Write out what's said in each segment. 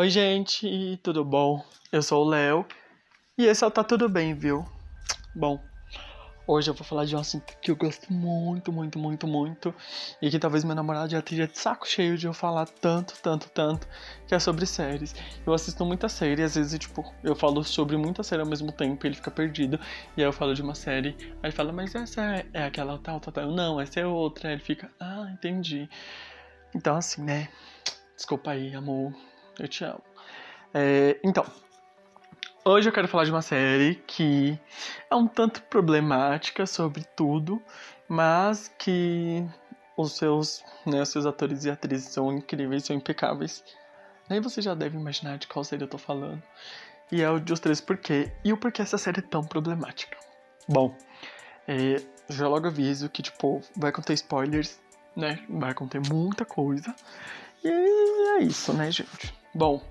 Oi, gente, tudo bom? Eu sou o Léo e esse é o Tá Tudo Bem, viu? Bom, hoje eu vou falar de um assunto que eu gosto muito, muito, muito, muito e que talvez meu namorado já esteja de saco cheio de eu falar tanto, tanto, tanto, que é sobre séries. Eu assisto muita série, às vezes, tipo, eu falo sobre muita série ao mesmo tempo e ele fica perdido, e aí eu falo de uma série, aí fala, mas essa é, é aquela tal, tal, tal. Não, essa é outra. Aí ele fica, ah, entendi. Então, assim, né? Desculpa aí, amor. Eu te amo. É, então, hoje eu quero falar de uma série que é um tanto problemática sobre tudo, mas que os seus, né, os seus atores e atrizes são incríveis, são impecáveis. Nem você já deve imaginar de qual série eu tô falando. E é o de Os Três Porquê. E o porquê essa série é tão problemática. Bom, é, já logo aviso que, tipo, vai conter spoilers, né? Vai conter muita coisa. E é isso, né, gente? Bom,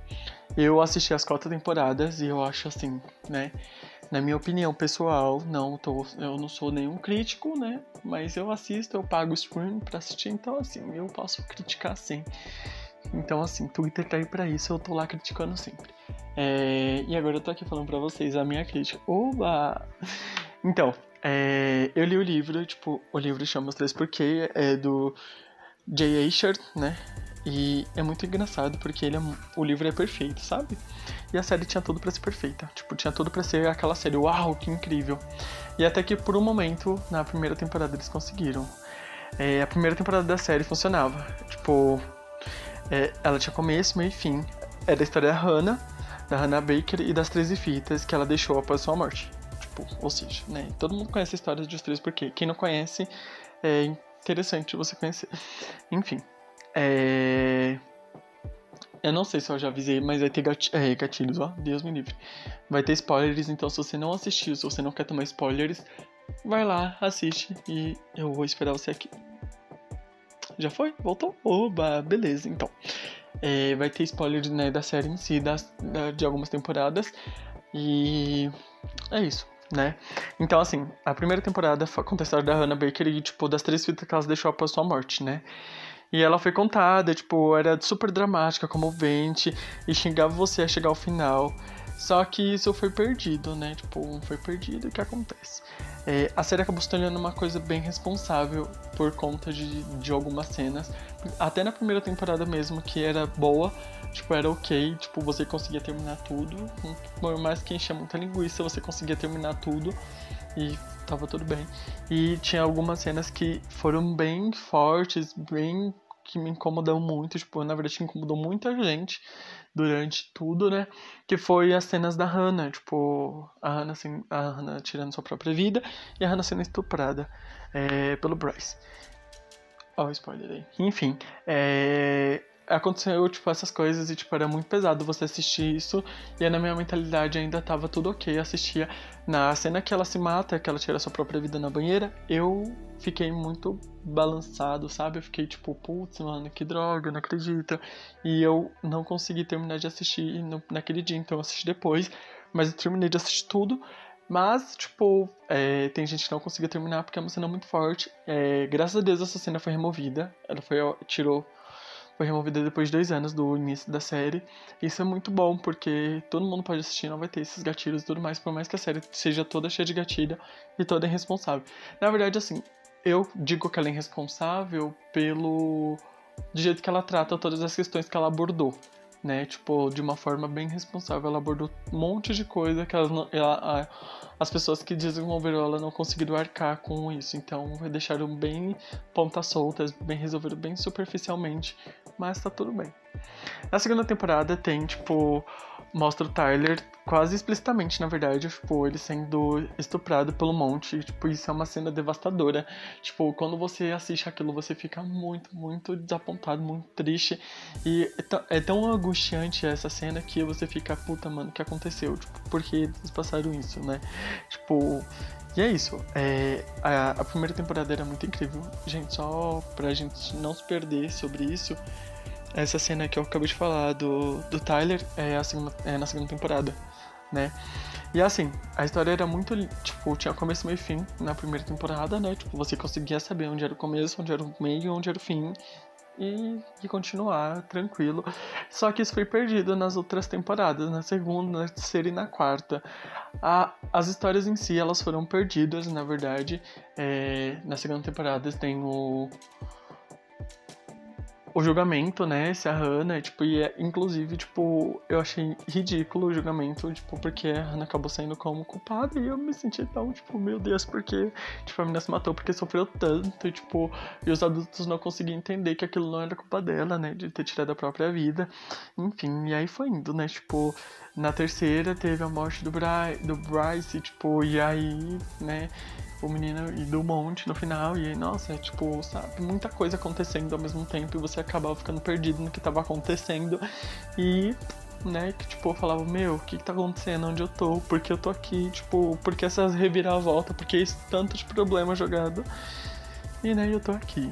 eu assisti as quatro temporadas e eu acho assim, né? Na minha opinião pessoal, não tô, eu não sou nenhum crítico, né? Mas eu assisto, eu pago o stream pra assistir, então assim, eu posso criticar sim. Então assim, Twitter tá aí pra isso, eu tô lá criticando sempre. É, e agora eu tô aqui falando pra vocês a minha crítica. Oba! Então, é, eu li o livro, tipo, o livro chama Os Três Porquê, é do Jay Asher, né? E é muito engraçado porque ele é, o livro é perfeito, sabe? E a série tinha tudo para ser perfeita. Tipo, tinha tudo para ser aquela série, uau, que incrível. E até que por um momento, na primeira temporada, eles conseguiram. É, a primeira temporada da série funcionava. Tipo, é, ela tinha começo, meio e fim. Era a história da Hannah, da Hannah Baker e das 13 fitas que ela deixou após sua morte. Tipo, ou seja, né? Todo mundo conhece a história dos três porque quem não conhece é interessante você conhecer. Enfim. É... Eu não sei se eu já avisei, mas vai ter é, gatilhos, ó. Deus me livre. Vai ter spoilers, então se você não assistiu, se você não quer tomar spoilers, vai lá, assiste e eu vou esperar você aqui. Já foi? Voltou? Oba, beleza, então. É, vai ter spoilers né, da série em si, das, da, de algumas temporadas. E é isso, né? Então, assim, a primeira temporada conta a história da Hannah Baker e, tipo, das três fitas que ela deixou após sua morte, né? E ela foi contada, tipo, era super dramática, comovente, e xingava você a chegar ao final. Só que isso foi perdido, né? Tipo, foi perdido o que acontece. É, a série acabou se tornando uma coisa bem responsável por conta de, de algumas cenas. Até na primeira temporada mesmo, que era boa, tipo, era ok, tipo, você conseguia terminar tudo. Por mais que enchia muita linguiça, você conseguia terminar tudo. E tava tudo bem. E tinha algumas cenas que foram bem fortes, bem que me incomodam muito, tipo, na verdade incomodou muita gente durante tudo, né? Que foi as cenas da Hannah, tipo, a Hannah, assim, a Hannah tirando sua própria vida e a Hannah sendo estuprada é, pelo Bryce. Ó, oh, spoiler aí. Enfim, é, aconteceu, tipo, essas coisas e, tipo, era muito pesado você assistir isso. E aí, na minha mentalidade ainda tava tudo ok. Assistia na cena que ela se mata, que ela tira sua própria vida na banheira. Eu fiquei muito balançado, sabe? Eu fiquei tipo, putz, mano, que droga, não acredito. E eu não consegui terminar de assistir no, naquele dia, então eu assisti depois. Mas eu terminei de assistir tudo. Mas, tipo, é, tem gente que não conseguiu terminar porque é uma cena muito forte. É, graças a Deus essa cena foi removida. Ela foi, tirou foi removida depois de dois anos do início da série. Isso é muito bom, porque todo mundo pode assistir, não vai ter esses gatilhos e tudo mais, por mais que a série seja toda cheia de gatilho e toda irresponsável. Na verdade, assim, eu digo que ela é irresponsável pelo. do jeito que ela trata todas as questões que ela abordou. Né, tipo, de uma forma bem responsável, ela abordou um monte de coisa que ela, ela, as pessoas que desenvolveram ela não conseguiram arcar com isso. Então deixaram bem pontas soltas, bem resolvido bem superficialmente, mas tá tudo bem. Na segunda temporada tem, tipo, mostra o Tyler quase explicitamente, na verdade, tipo, ele sendo estuprado pelo monte, tipo, isso é uma cena devastadora. Tipo, quando você assiste aquilo, você fica muito, muito desapontado, muito triste. E é tão angustiante essa cena que você fica, puta, mano, o que aconteceu? Tipo, por que eles passaram isso, né? Tipo, e é isso. É, a, a primeira temporada era muito incrível. Gente, só pra gente não se perder sobre isso, essa cena que eu acabei de falar do, do Tyler é, segunda, é na segunda temporada né? E assim, a história era muito, tipo, tinha começo, meio e fim na primeira temporada, né? Tipo, você conseguia saber onde era o começo, onde era o meio, onde era o fim. e, e continuar tranquilo. Só que isso foi perdido nas outras temporadas, na segunda, na terceira e na quarta. A, as histórias em si, elas foram perdidas, na verdade. É, na segunda temporada tem o o julgamento, né? Se a Hannah, tipo, e é, inclusive, tipo, eu achei ridículo o julgamento, tipo, porque a Hannah acabou saindo como culpada e eu me senti tão, tipo, meu Deus, porque, tipo, a menina se matou porque sofreu tanto, tipo, e os adultos não conseguiam entender que aquilo não era culpa dela, né? De ter tirado a própria vida. Enfim, e aí foi indo, né? Tipo, na terceira teve a morte do, Bry do Bryce, tipo, e aí, né? O menino e do monte no final. E aí, nossa, é tipo, sabe, muita coisa acontecendo ao mesmo tempo e você acabava ficando perdido no que tava acontecendo. E, né, que tipo, eu falava, meu, o que, que tá acontecendo? Onde eu tô? Por que eu tô aqui? Tipo, por que essas reviravoltas? Por que esse tanto de problema jogado? E né, eu tô aqui.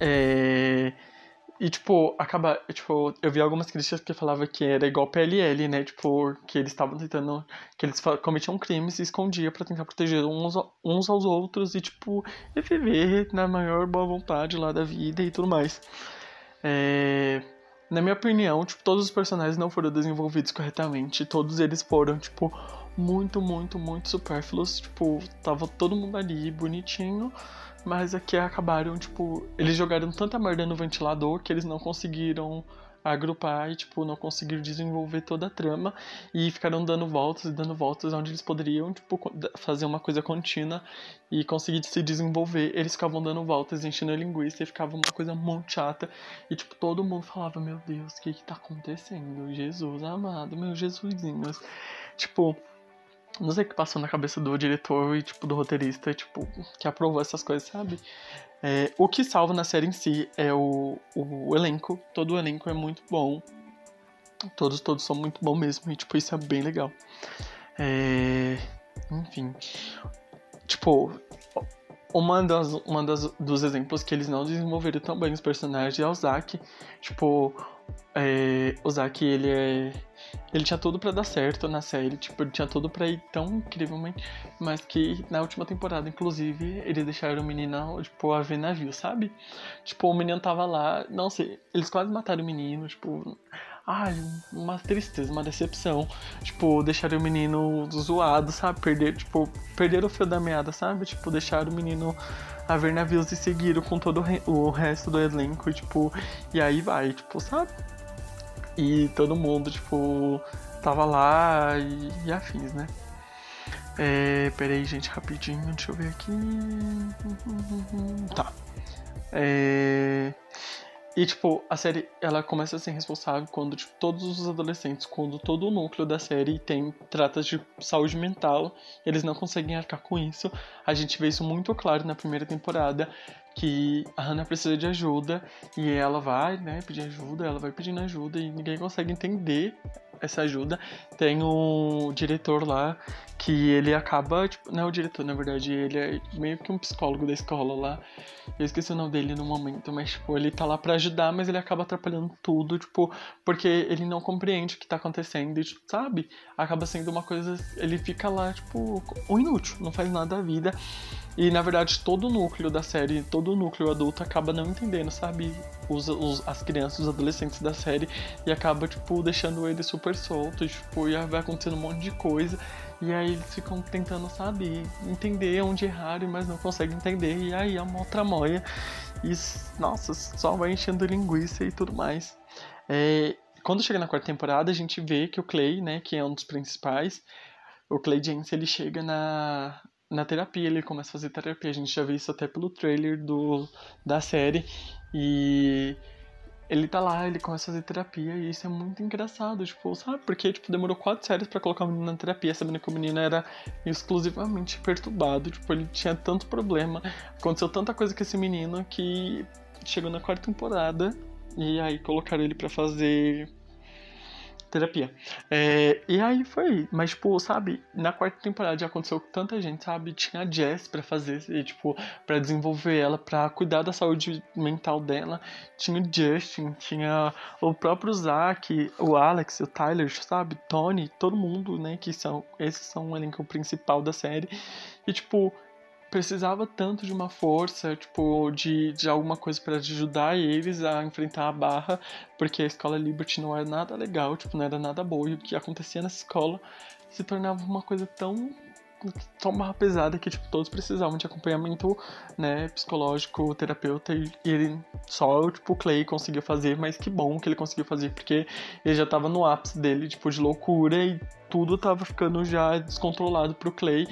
É. E, tipo, acaba. Tipo, eu vi algumas críticas que falavam que era igual PLL, né? Tipo, que eles estavam tentando. Que eles cometiam crimes e se escondiam pra tentar proteger uns, uns aos outros e, tipo, viver na maior boa vontade lá da vida e tudo mais. É, na minha opinião, tipo, todos os personagens não foram desenvolvidos corretamente. Todos eles foram, tipo, muito, muito, muito supérfluos. Tipo, tava todo mundo ali bonitinho mas aqui acabaram, tipo, eles jogaram tanta merda no ventilador que eles não conseguiram agrupar e, tipo, não conseguiram desenvolver toda a trama e ficaram dando voltas e dando voltas onde eles poderiam, tipo, fazer uma coisa contínua e conseguir se desenvolver. Eles ficavam dando voltas, enchendo a linguiça e ficava uma coisa muito chata e, tipo, todo mundo falava, meu Deus, o que que tá acontecendo? Jesus amado, meu Jesusinhos. Tipo, não sei o que passou na cabeça do diretor e, tipo, do roteirista, tipo, que aprovou essas coisas, sabe? É, o que salva na série em si é o, o elenco. Todo o elenco é muito bom. Todos, todos são muito bons mesmo. E, tipo, isso é bem legal. É, enfim. Tipo, uma das, uma das dos exemplos que eles não desenvolveram tão bem os personagens é o Zack. Tipo, é, o Zack, ele é ele tinha tudo para dar certo na série, tipo, ele tinha tudo para ir tão incrivelmente, mas que na última temporada, inclusive, eles deixaram o menino, tipo, a ver navio, sabe? Tipo, o menino tava lá, não sei, eles quase mataram o menino, tipo, ai, uma tristeza, uma decepção. Tipo, deixaram o menino zoado, sabe? Perder, tipo, perderam o fio da meada, sabe? Tipo, deixaram o menino a ver navios e seguiram com todo o resto do elenco, e, tipo, e aí vai, tipo, sabe? E todo mundo, tipo, tava lá e, e afins, né? É, peraí, gente, rapidinho, deixa eu ver aqui. Tá. É, e, tipo, a série, ela começa a ser responsável quando, tipo, todos os adolescentes, quando todo o núcleo da série tem, trata de saúde mental, eles não conseguem arcar com isso. A gente vê isso muito claro na primeira temporada, que a Hannah precisa de ajuda e ela vai, né, pedir ajuda, ela vai pedindo ajuda e ninguém consegue entender essa ajuda. Tem um diretor lá que ele acaba, tipo, não é o diretor, na verdade, ele é meio que um psicólogo da escola lá. Eu esqueci o nome dele no momento, mas tipo, ele tá lá para ajudar, mas ele acaba atrapalhando tudo, tipo, porque ele não compreende o que tá acontecendo e, tipo, sabe? Acaba sendo uma coisa, ele fica lá, tipo, o inútil, não faz nada da vida. E na verdade todo o núcleo da série, todo o núcleo adulto acaba não entendendo, sabe? Os, os, as crianças, os adolescentes da série e acaba, tipo, deixando ele super solto, tipo, e vai acontecendo um monte de coisa. E aí eles ficam tentando, sabe, entender onde erraram, mas não conseguem entender. E aí é uma outra moia. E, nossa, só vai enchendo linguiça e tudo mais. É, quando chega na quarta temporada, a gente vê que o Clay, né, que é um dos principais, o Clay James, ele chega na, na terapia, ele começa a fazer terapia. A gente já viu isso até pelo trailer do, da série. E ele tá lá, ele começa a fazer terapia e isso é muito engraçado, tipo, sabe? Porque, tipo, demorou quatro séries para colocar o menino na terapia, sabendo que o menino era exclusivamente perturbado, tipo, ele tinha tanto problema, aconteceu tanta coisa com esse menino que chegou na quarta temporada e aí colocaram ele para fazer terapia. É, e aí foi, mas tipo, sabe, na quarta temporada já aconteceu com tanta gente, sabe? Tinha a Jess pra fazer, tipo, pra desenvolver ela, pra cuidar da saúde mental dela. Tinha o Justin, tinha o próprio Zack, o Alex, o Tyler, sabe? Tony, todo mundo, né? Que são, esses são o elenco principal da série. E tipo, precisava tanto de uma força, tipo, de, de alguma coisa para ajudar eles a enfrentar a barra, porque a escola Liberty não era nada legal, tipo, não era nada boa, e o que acontecia nessa escola se tornava uma coisa tão tão barra pesada que tipo, todos precisavam de acompanhamento né, psicológico, terapeuta, e, ele só tipo, o Clay conseguiu fazer, mas que bom que ele conseguiu fazer, porque ele já tava no ápice dele, tipo, de loucura e tudo tava ficando já descontrolado pro Clay.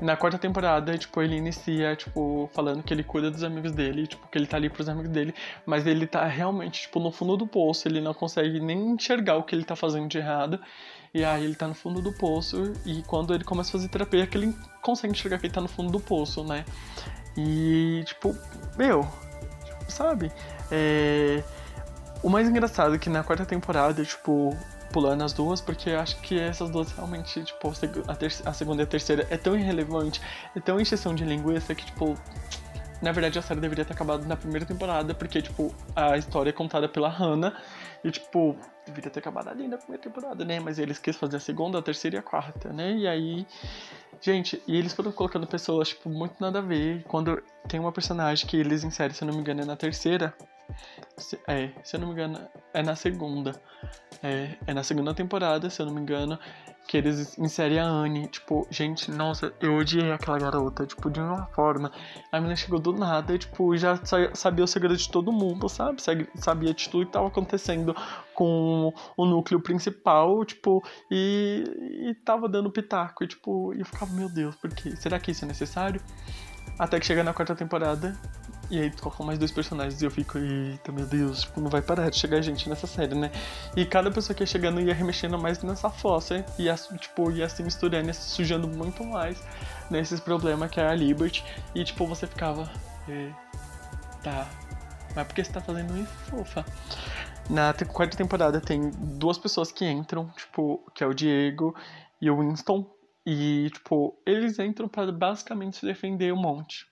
Na quarta temporada, tipo, ele inicia, tipo, falando que ele cuida dos amigos dele, tipo, que ele tá ali pros amigos dele, mas ele tá realmente, tipo, no fundo do poço, ele não consegue nem enxergar o que ele tá fazendo de errado. E aí ele tá no fundo do poço e quando ele começa a fazer terapia é que ele consegue enxergar que ele tá no fundo do poço, né? E tipo, meu, sabe? É... O mais engraçado é que na quarta temporada, tipo, pulando as duas, porque acho que essas duas realmente, tipo, a, a segunda e a terceira é tão irrelevante, é tão encheção de linguiça que, tipo, na verdade a série deveria ter acabado na primeira temporada, porque, tipo, a história é contada pela Hannah e, tipo, deveria ter acabado ali na primeira temporada, né? Mas eles quis fazer a segunda, a terceira e a quarta, né? E aí. Gente, e eles foram colocando pessoas, tipo, muito nada a ver. Quando tem uma personagem que eles inserem, se eu não me engano, é na terceira. É, se eu não me engano, é na segunda. É, é na segunda temporada, se eu não me engano que eles inserem a Anne. Tipo, gente, nossa, eu odiei aquela garota, tipo, de uma forma. A menina chegou do nada tipo, já sabia o segredo de todo mundo, sabe? Sabia de tudo que tava acontecendo com o núcleo principal, tipo, e, e tava dando pitaco. E, tipo, eu ficava, meu Deus, por quê? Será que isso é necessário? Até que chega na quarta temporada e aí colocam mais dois personagens e eu fico, eita meu Deus, tipo, não vai parar de chegar gente nessa série, né? E cada pessoa que ia chegando ia remexendo mais nessa fossa, e ia, tipo, ia se misturando, ia se sujando muito mais nesses problemas que é a Liberty. E tipo, você ficava. Tá. Mas por que você tá fazendo isso, fofa? Na quarta temporada tem duas pessoas que entram, tipo, que é o Diego e o Winston. E, tipo, eles entram para basicamente se defender um monte.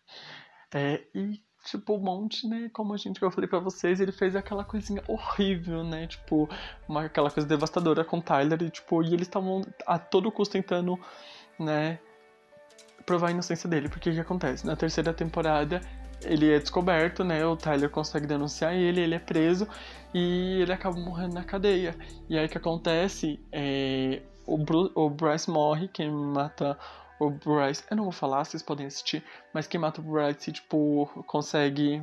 É, e tipo, o Monte, né, como a gente, eu falei para vocês, ele fez aquela coisinha horrível, né, tipo, uma, aquela coisa devastadora com o Tyler, e, tipo, e eles estavam a todo custo tentando, né, provar a inocência dele, porque o que acontece? Na terceira temporada, ele é descoberto, né, o Tyler consegue denunciar ele, ele é preso, e ele acaba morrendo na cadeia. E aí o que acontece é... O, Bruce, o Bryce morre, quem mata o Bryce. Eu não vou falar, vocês podem assistir, mas quem mata o Bryce, tipo, consegue.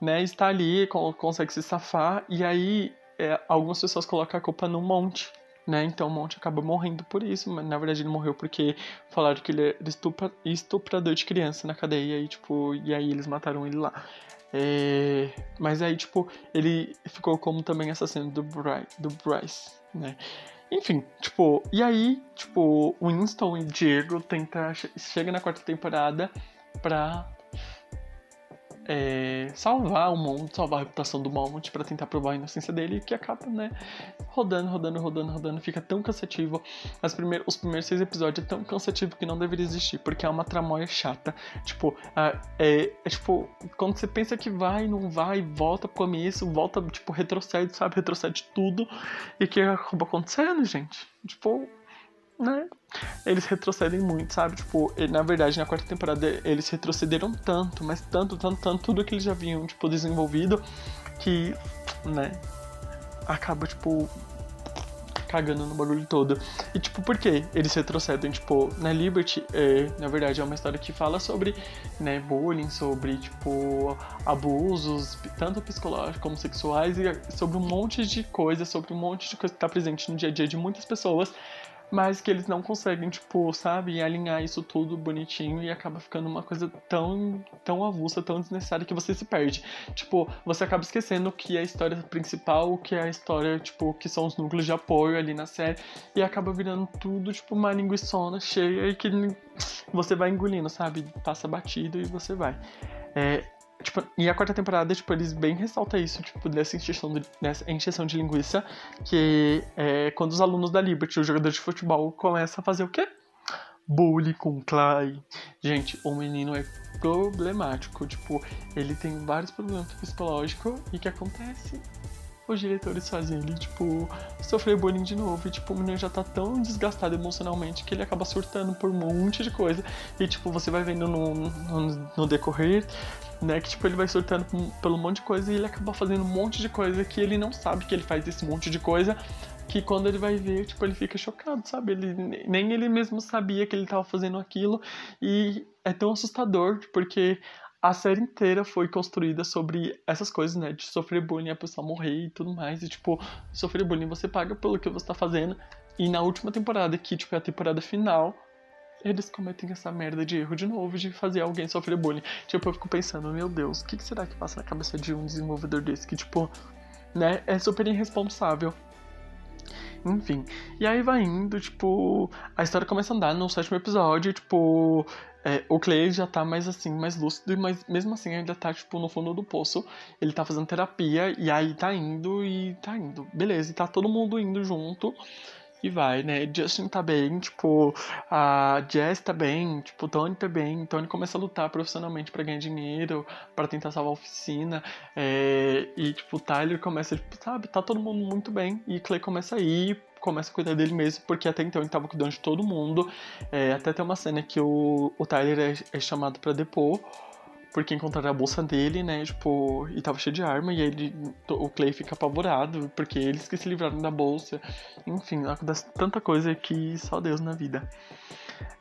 Né, estar ali, consegue se safar, e aí é, algumas pessoas colocam a culpa no Monte, né? Então o Monte acaba morrendo por isso, mas na verdade ele morreu porque falaram que ele era estupra, estuprador de criança na cadeia e tipo, e aí eles mataram ele lá. É, mas aí, tipo, ele ficou como também assassino do Bryce, do Bryce né? Enfim, tipo, e aí, tipo, Winston e Diego tenta, chega na quarta temporada pra é, salvar o mundo, salvar a reputação do Mount para tentar provar a inocência dele, que acaba, né, rodando, rodando, rodando, rodando, fica tão cansativo. As primeiros, os primeiros seis episódios é tão cansativo que não deveria existir, porque é uma tramóia chata. Tipo, é, é, tipo, quando você pensa que vai, não vai, volta pro começo, volta, tipo, retrocede, sabe, retrocede tudo, e que acaba acontecendo, gente? Tipo, né? Eles retrocedem muito, sabe? Tipo, ele, na verdade, na quarta temporada eles retrocederam tanto, mas tanto, tanto, tanto, tudo que eles já haviam, tipo, desenvolvido, que, né, acaba, tipo, cagando no bagulho todo. E, tipo, por que eles retrocedem? Tipo, na Liberty, é, na verdade, é uma história que fala sobre, né, bullying, sobre, tipo, abusos, tanto psicológicos como sexuais, e sobre um monte de coisas, sobre um monte de coisa que tá presente no dia a dia de muitas pessoas mas que eles não conseguem, tipo, sabe, alinhar isso tudo bonitinho e acaba ficando uma coisa tão, tão avulsa, tão desnecessária que você se perde. Tipo, você acaba esquecendo que é a história principal, que é a história, tipo, que são os núcleos de apoio ali na série, e acaba virando tudo, tipo, uma linguiçona cheia e que você vai engolindo, sabe? Passa batido e você vai. É, Tipo, e a quarta temporada, tipo, eles bem ressaltam isso, tipo, dessa encheção de, encheção de linguiça, que é quando os alunos da Liberty, o jogador de futebol, começa a fazer o quê? Bullying com Clay. Gente, o menino é problemático, tipo, ele tem vários problemas psicológicos e que acontece? Os diretores fazem ele, tipo, sofrer bullying de novo. E, tipo, o menino já tá tão desgastado emocionalmente que ele acaba surtando por um monte de coisa. E, tipo, você vai vendo no, no, no decorrer, né, que, tipo, ele vai surtando pelo monte de coisa e ele acaba fazendo um monte de coisa que ele não sabe que ele faz esse monte de coisa. Que quando ele vai ver, tipo, ele fica chocado, sabe? Ele, nem ele mesmo sabia que ele tava fazendo aquilo. E é tão assustador, porque a série inteira foi construída sobre essas coisas, né? De sofrer bullying, a pessoa morrer e tudo mais. E, tipo, sofrer bullying você paga pelo que você tá fazendo. E na última temporada, que, tipo, é a temporada final, eles cometem essa merda de erro de novo, de fazer alguém sofrer bullying. Tipo, eu fico pensando, meu Deus, o que, que será que passa na cabeça de um desenvolvedor desse? Que, tipo, né, é super irresponsável. Enfim. E aí vai indo, tipo, a história começa a andar no sétimo episódio, tipo, é, o Clay já tá mais assim, mais lúcido, mas mesmo assim ainda tá, tipo, no fundo do poço. Ele tá fazendo terapia e aí tá indo e tá indo. Beleza, e tá todo mundo indo junto. E vai, né? Justin tá bem, tipo, a Jess tá bem, tipo, Tony tá bem. Tony começa a lutar profissionalmente para ganhar dinheiro, para tentar salvar a oficina. É, e, tipo, o Tyler começa, tipo, sabe, tá todo mundo muito bem. E Clay começa a ir, começa a cuidar dele mesmo, porque até então ele tava cuidando de todo mundo. É, até tem uma cena que o, o Tyler é, é chamado para depor porque encontraram a bolsa dele, né, tipo, e tava cheio de arma, e ele, o Clay fica apavorado, porque eles que se livraram da bolsa. Enfim, acontece tanta coisa que só Deus na vida.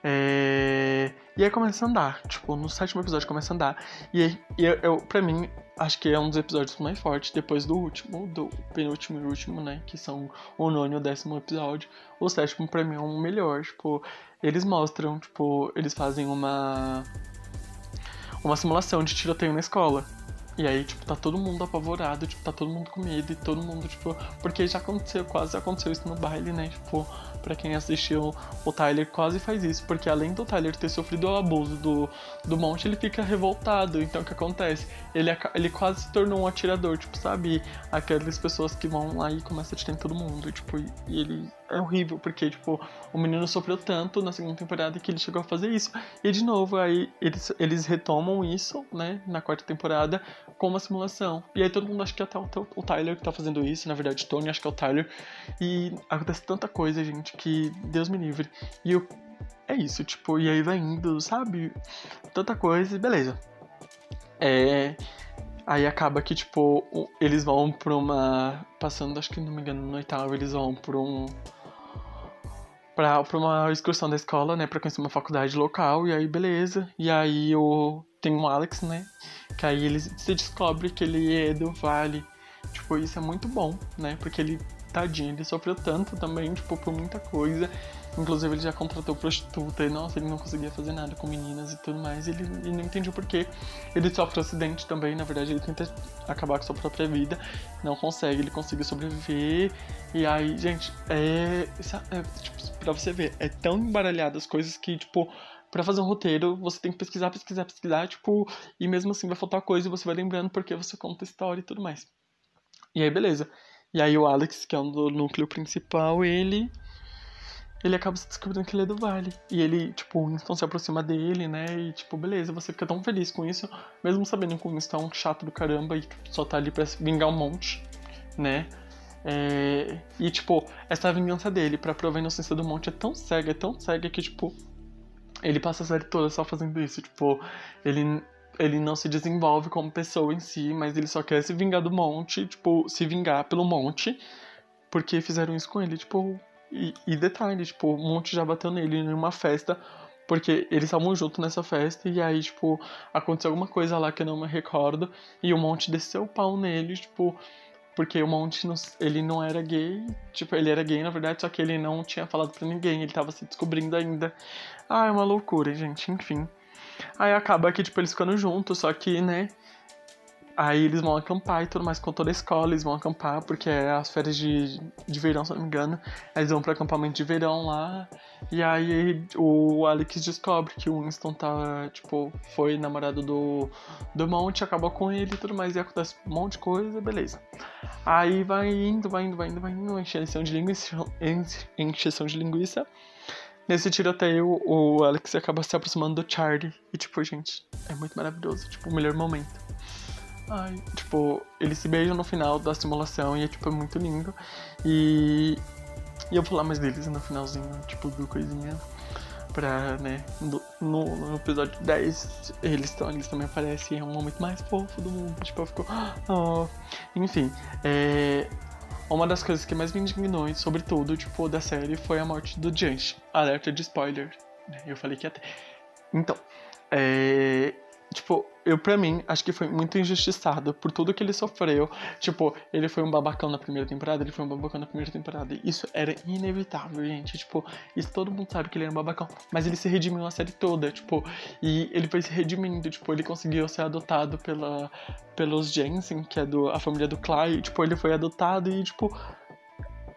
É... E aí começa a andar, tipo, no sétimo episódio começa a andar. E, aí, e eu, pra mim, acho que é um dos episódios mais fortes, depois do último, do penúltimo e último, né, que são o nono e o décimo episódio. O sétimo, pra mim, é o melhor, tipo, eles mostram, tipo, eles fazem uma uma simulação de tiroteio na escola. E aí, tipo, tá todo mundo apavorado, tipo, tá todo mundo com medo e todo mundo, tipo, porque já aconteceu, quase aconteceu isso no baile, né? Tipo, pra quem assistiu, o Tyler quase faz isso, porque além do Tyler ter sofrido o abuso do, do monte, ele fica revoltado. Então o que acontece? Ele, ele quase se tornou um atirador, tipo, sabe? Aquelas pessoas que vão lá e começam a atirar em todo mundo, tipo, e ele é horrível, porque, tipo, o menino sofreu tanto na segunda temporada que ele chegou a fazer isso. E, de novo, aí eles, eles retomam isso, né, na quarta temporada, com uma simulação. E aí todo mundo acha que até o, o Tyler que tá fazendo isso, na verdade, Tony acho que é o Tyler. E acontece tanta coisa, gente, que Deus me livre. E eu, é isso, tipo, e aí vai indo, sabe? Tanta coisa e beleza. É. Aí acaba que, tipo, eles vão pra uma. Passando, acho que não me engano, no oitavo, eles vão pra um pra, pra uma excursão da escola, né, pra conhecer uma faculdade local, e aí beleza. E aí o, tem um Alex, né, que aí ele se descobre que ele é do Vale. Tipo, isso é muito bom, né, porque ele, tadinho, ele sofreu tanto também, tipo, por muita coisa. Inclusive ele já contratou prostituta e nossa, ele não conseguia fazer nada com meninas e tudo mais. E ele, ele não entendia por quê. Ele sofre um acidente também, na verdade ele tenta acabar com sua própria vida. Não consegue, ele consegue sobreviver. E aí, gente, é. é tipo, pra você ver, é tão embaralhado as coisas que, tipo, para fazer um roteiro, você tem que pesquisar, pesquisar, pesquisar, tipo, e mesmo assim vai faltar coisa e você vai lembrando porque você conta a história e tudo mais. E aí, beleza. E aí o Alex, que é um do núcleo principal, ele ele acaba se descobrindo que ele é do Vale. E ele, tipo, o Winston se aproxima dele, né? E, tipo, beleza, você fica tão feliz com isso, mesmo sabendo que o Winston é um chato do caramba e só tá ali pra vingar um monte, né? É... E, tipo, essa vingança dele pra provar a inocência do monte é tão cega, é tão cega que, tipo, ele passa a série toda só fazendo isso. Tipo, ele, ele não se desenvolve como pessoa em si, mas ele só quer se vingar do monte, tipo, se vingar pelo monte, porque fizeram isso com ele. Tipo, e, e detalhe, tipo, um monte já bateu nele em uma festa, porque eles estavam juntos nessa festa, e aí, tipo, aconteceu alguma coisa lá que eu não me recordo, e o monte desceu o pau nele, tipo, porque o monte, ele não era gay, tipo, ele era gay na verdade, só que ele não tinha falado pra ninguém, ele tava se descobrindo ainda. Ah, é uma loucura, gente, enfim. Aí acaba que, tipo, eles ficando juntos, só que, né, Aí eles vão acampar e tudo mais com toda a escola, eles vão acampar, porque é as férias de, de verão, se não me engano. Eles vão pro acampamento de verão lá. E aí o Alex descobre que o Winston tá, tipo, foi namorado do, do Monte, acabou com ele e tudo mais. E acontece um monte de coisa, beleza. Aí vai indo, vai indo, vai indo, vai indo, encheção de linguiça. Encheção de linguiça. Nesse tiroteio, o Alex acaba se aproximando do Charlie. E, tipo, gente, é muito maravilhoso. Tipo, o melhor momento. ai, tipo, eles se beijam no final da simulação e é, tipo, muito lindo. E, e eu vou falar mais deles no finalzinho, tipo, do coisinha. Pra, né, no, no episódio 10 eles, tão, eles também aparecem, é um momento mais fofo do mundo. Tipo, eu fico. Oh. Enfim, é, uma das coisas que mais me indignou, sobretudo, tipo, da série, foi a morte do Jansh. Alerta de spoiler. Eu falei que até. Então, é, Tipo, eu pra mim, acho que foi muito injustiçado por tudo que ele sofreu. Tipo, ele foi um babacão na primeira temporada, ele foi um babacão na primeira temporada. Isso era inevitável, gente. Tipo, isso todo mundo sabe que ele era um babacão. Mas ele se redimiu a série toda, tipo, e ele foi se redimindo. Tipo, ele conseguiu ser adotado pela, pelos Jensen, que é do, a família do Clay. Tipo, ele foi adotado e, tipo,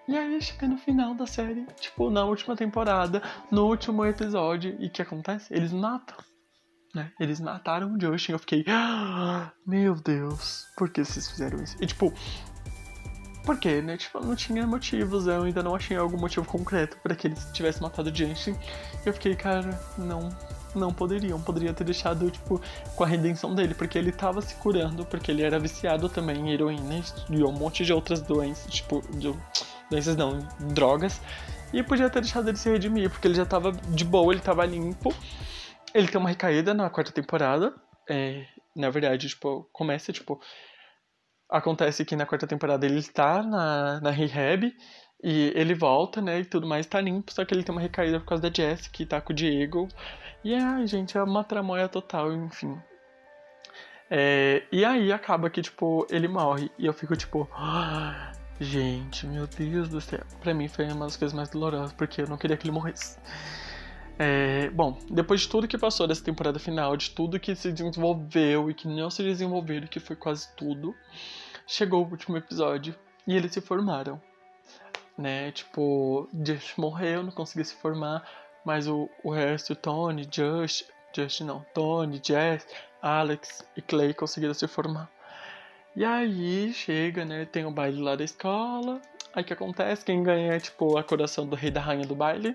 e aí chega no final da série, tipo, na última temporada, no último episódio, e o que acontece? Eles matam né? Eles mataram o Justin. Eu fiquei, ah, meu Deus, por que vocês fizeram isso? E tipo, por quê, né? Tipo, não tinha motivos, eu ainda não achei algum motivo concreto para que eles tivessem matado o Justin. Eu fiquei, cara, não, não poderiam. Poderia ter deixado, tipo, com a redenção dele, porque ele tava se curando, porque ele era viciado também em heroína e um monte de outras doenças, tipo, de, doenças não, drogas. E podia ter deixado ele se redimir, porque ele já tava de boa, ele tava limpo. Ele tem uma recaída na quarta temporada. É, na verdade, tipo, começa, tipo. Acontece que na quarta temporada ele está na, na rehab e ele volta, né? E tudo mais tá limpo, só que ele tem uma recaída por causa da Jess, que tá com o Diego. E ai, gente, é uma tramóia total, enfim. É, e aí acaba que, tipo, ele morre. E eu fico tipo. Gente, meu Deus do céu. Pra mim foi uma das coisas mais dolorosas, porque eu não queria que ele morresse. É, bom, depois de tudo que passou dessa temporada final, de tudo que se desenvolveu e que não se desenvolveu, que foi quase tudo, chegou o último episódio e eles se formaram. Né? Tipo, Just morreu, não conseguiu se formar, mas o, o resto, Tony, Just, Just não, Tony, Jess, Alex e Clay conseguiram se formar. E aí chega, né? Tem o baile lá da escola. Aí o que acontece? Quem ganha é tipo a coração do rei da rainha do baile.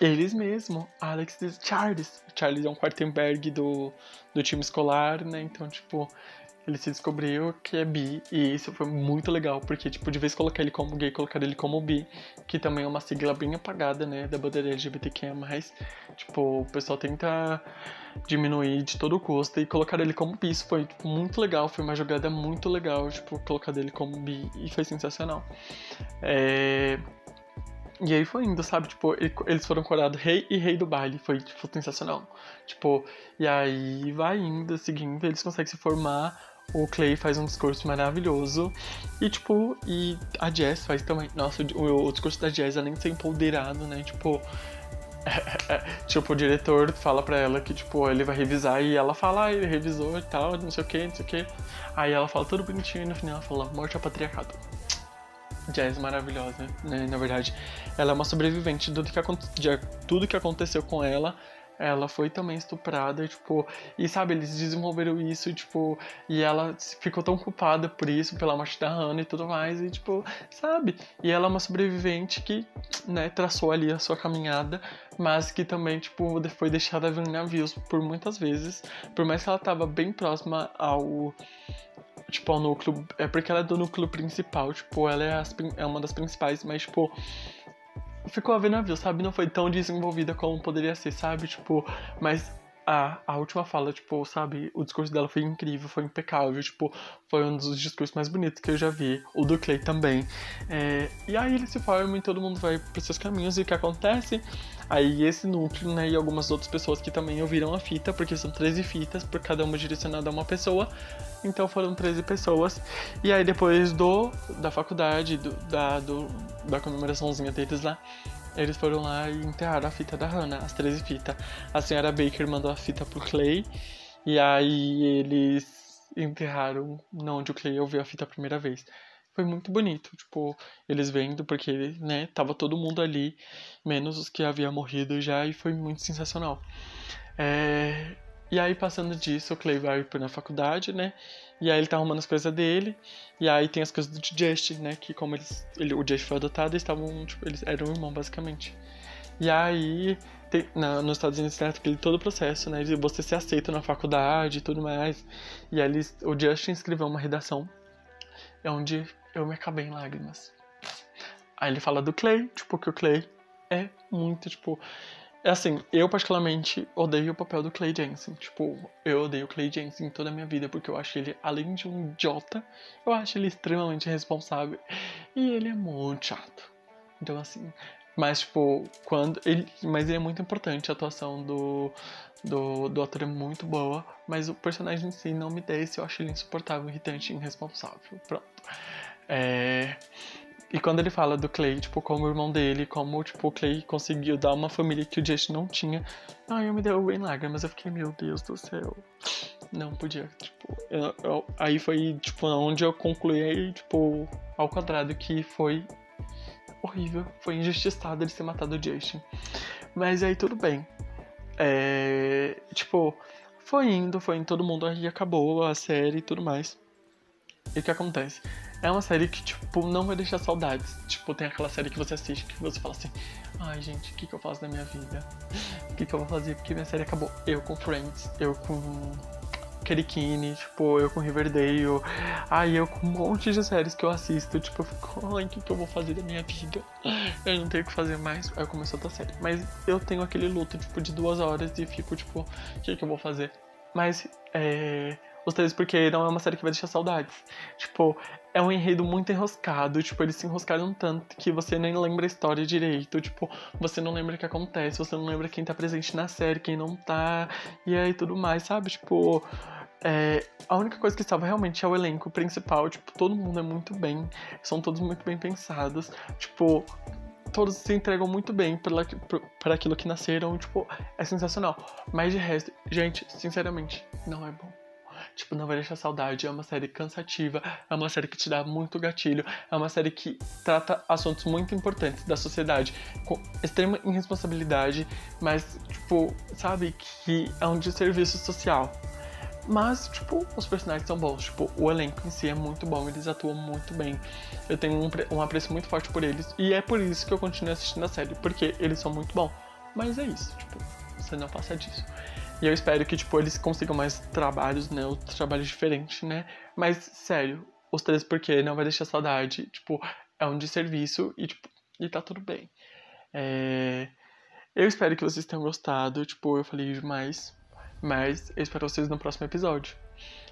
Eles mesmo, Alex e Charles. Charles é um Quartenberg do, do time escolar, né? Então, tipo, ele se descobriu que é bi. E isso foi muito legal, porque, tipo, de vez colocar ele como gay, colocar ele como bi, que também é uma sigla bem apagada, né? Da bandeira LGBTQIA. Tipo, o pessoal tenta diminuir de todo custo e colocar ele como bi. Isso foi tipo, muito legal, foi uma jogada muito legal, tipo, colocar ele como bi e foi sensacional. É. E aí foi indo, sabe? Tipo, eles foram coroados rei e rei do baile. Foi, tipo, sensacional. Tipo, e aí vai indo, seguindo, eles conseguem se formar. O Clay faz um discurso maravilhoso. E, tipo, e a Jess faz também. Nossa, o, o discurso da Jess, além de ser empoderado, né? Tipo. tipo, o diretor fala pra ela que, tipo, ele vai revisar e ela fala, ah, ele revisou e tal, não sei o que, não sei o que. Aí ela fala tudo bonitinho e no final ela fala, morte ao patriarcado. Jazz maravilhosa, né? Na verdade, ela é uma sobrevivente tudo que, de tudo que aconteceu com ela. Ela foi também estuprada, tipo, e sabe, eles desenvolveram isso, tipo, e ela ficou tão culpada por isso, pela morte da Hannah e tudo mais, e tipo, sabe? E ela é uma sobrevivente que, né, traçou ali a sua caminhada, mas que também, tipo, foi deixada vir navios por muitas vezes, por mais que ela tava bem próxima ao tipo, ao núcleo. É porque ela é do núcleo principal, tipo, ela é, as, é uma das principais, mas, tipo. Ficou a ver navio, sabe? Não foi tão desenvolvida como poderia ser, sabe? Tipo, mas a, a última fala, tipo, sabe, o discurso dela foi incrível, foi impecável, tipo, foi um dos discursos mais bonitos que eu já vi. O do Clay também. É, e aí ele se forma e todo mundo vai para seus caminhos e o que acontece? Aí esse núcleo, né, e algumas outras pessoas que também ouviram a fita, porque são 13 fitas, por cada uma direcionada a uma pessoa. Então foram 13 pessoas. E aí depois do da faculdade, do, da, do, da comemoraçãozinha deles lá, eles foram lá e enterraram a fita da Hannah, as 13 fitas. A senhora Baker mandou a fita pro Clay. E aí eles enterraram onde o Clay ouviu a fita a primeira vez. Foi muito bonito, tipo, eles vendo, porque, né, tava todo mundo ali, menos os que haviam morrido já, e foi muito sensacional. É... E aí, passando disso, o Clay vai na faculdade, né? E aí ele tá arrumando as coisas dele. E aí tem as coisas do Just, né? Que como eles, ele, o Just foi adotado, eles estavam, tipo, eles eram irmãos, basicamente. E aí tem, na, nos Estados Unidos tem aquele todo o processo, né? De você ser aceito na faculdade e tudo mais. E aí eles, o Justin escreveu uma redação é onde eu me acabei em lágrimas. Aí ele fala do Clay, tipo, que o Clay é muito, tipo. É assim, eu particularmente odeio o papel do Clay Jensen. Tipo, eu odeio o Clay Jensen toda a minha vida, porque eu acho ele, além de um idiota, eu acho ele extremamente responsável. E ele é muito chato. Então, assim. Mas, tipo, quando. Ele, mas ele é muito importante, a atuação do, do, do ator é muito boa, mas o personagem em si não me desce, eu acho ele insuportável, irritante irresponsável. Pronto. É. E quando ele fala do Clay, tipo, como o irmão dele, como, tipo, o Clay conseguiu dar uma família que o Justin não tinha, ai, eu me deu em lágrimas, eu fiquei, meu Deus do céu. Não podia, tipo, eu, eu, aí foi, tipo, onde eu concluí, tipo, ao quadrado, que foi horrível, foi injustiçado ele ter matado o Justin. Mas aí tudo bem. É, tipo, foi indo, foi indo, todo mundo aí acabou a série e tudo mais. E o que acontece? É uma série que, tipo, não vai deixar saudades. Tipo, tem aquela série que você assiste que você fala assim: ai, gente, o que, que eu faço da minha vida? O que, que eu vou fazer? Porque minha série acabou. Eu com Friends, eu com Kerikini, tipo, eu com Riverdale, ai, eu com um monte de séries que eu assisto, tipo, eu fico, ai, o que, que eu vou fazer da minha vida? Eu não tenho o que fazer mais. Aí eu começo outra série. Mas eu tenho aquele luto, tipo, de duas horas e fico, tipo, o que, que eu vou fazer? Mas, é os três porque não é uma série que vai deixar saudades. Tipo, é um enredo muito enroscado, tipo, eles se enroscaram tanto que você nem lembra a história direito, tipo, você não lembra o que acontece, você não lembra quem tá presente na série, quem não tá, e aí tudo mais, sabe? Tipo, é, a única coisa que estava realmente é o elenco principal, tipo, todo mundo é muito bem, são todos muito bem pensados, tipo, todos se entregam muito bem para aquilo que nasceram, tipo, é sensacional. Mas de resto, gente, sinceramente, não é bom. Tipo, não vai deixar saudade. É uma série cansativa, é uma série que te dá muito gatilho, é uma série que trata assuntos muito importantes da sociedade com extrema irresponsabilidade, mas, tipo, sabe, que é um desserviço social. Mas, tipo, os personagens são bons. Tipo, o elenco em si é muito bom, eles atuam muito bem. Eu tenho um, um apreço muito forte por eles. E é por isso que eu continuo assistindo a série, porque eles são muito bons. Mas é isso, tipo, você não passa disso. E eu espero que, tipo, eles consigam mais trabalhos, né? Outros trabalhos diferentes, né? Mas, sério, os três porque não vai deixar saudade. Tipo, é um de serviço e, tipo, e tá tudo bem. É... Eu espero que vocês tenham gostado. Tipo, eu falei demais. Mas eu espero vocês no próximo episódio.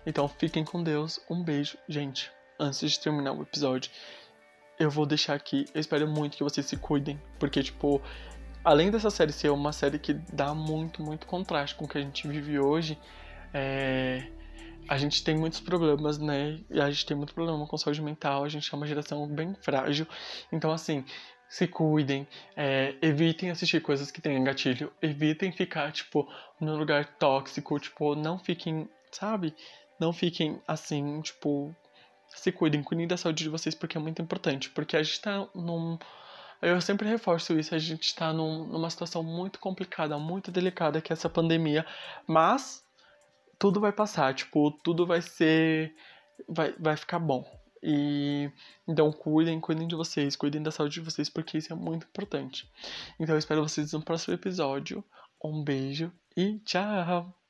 Então fiquem com Deus. Um beijo. Gente, antes de terminar o episódio, eu vou deixar aqui. Eu espero muito que vocês se cuidem. Porque, tipo, além dessa série ser uma série que dá muito, muito contraste com o que a gente vive hoje, é, a gente tem muitos problemas, né? E a gente tem muito problema com saúde mental, a gente é uma geração bem frágil. Então, assim, se cuidem, é, evitem assistir coisas que tenham gatilho, evitem ficar, tipo, num lugar tóxico, tipo, não fiquem, sabe? Não fiquem assim, tipo, se cuidem, cuidem da saúde de vocês porque é muito importante, porque a gente tá num eu sempre reforço isso, a gente está num, numa situação muito complicada, muito delicada, que é essa pandemia, mas tudo vai passar, tipo, tudo vai ser. vai, vai ficar bom. E então cuidem, cuidem de vocês, cuidem da saúde de vocês, porque isso é muito importante. Então eu espero vocês no próximo episódio. Um beijo e tchau!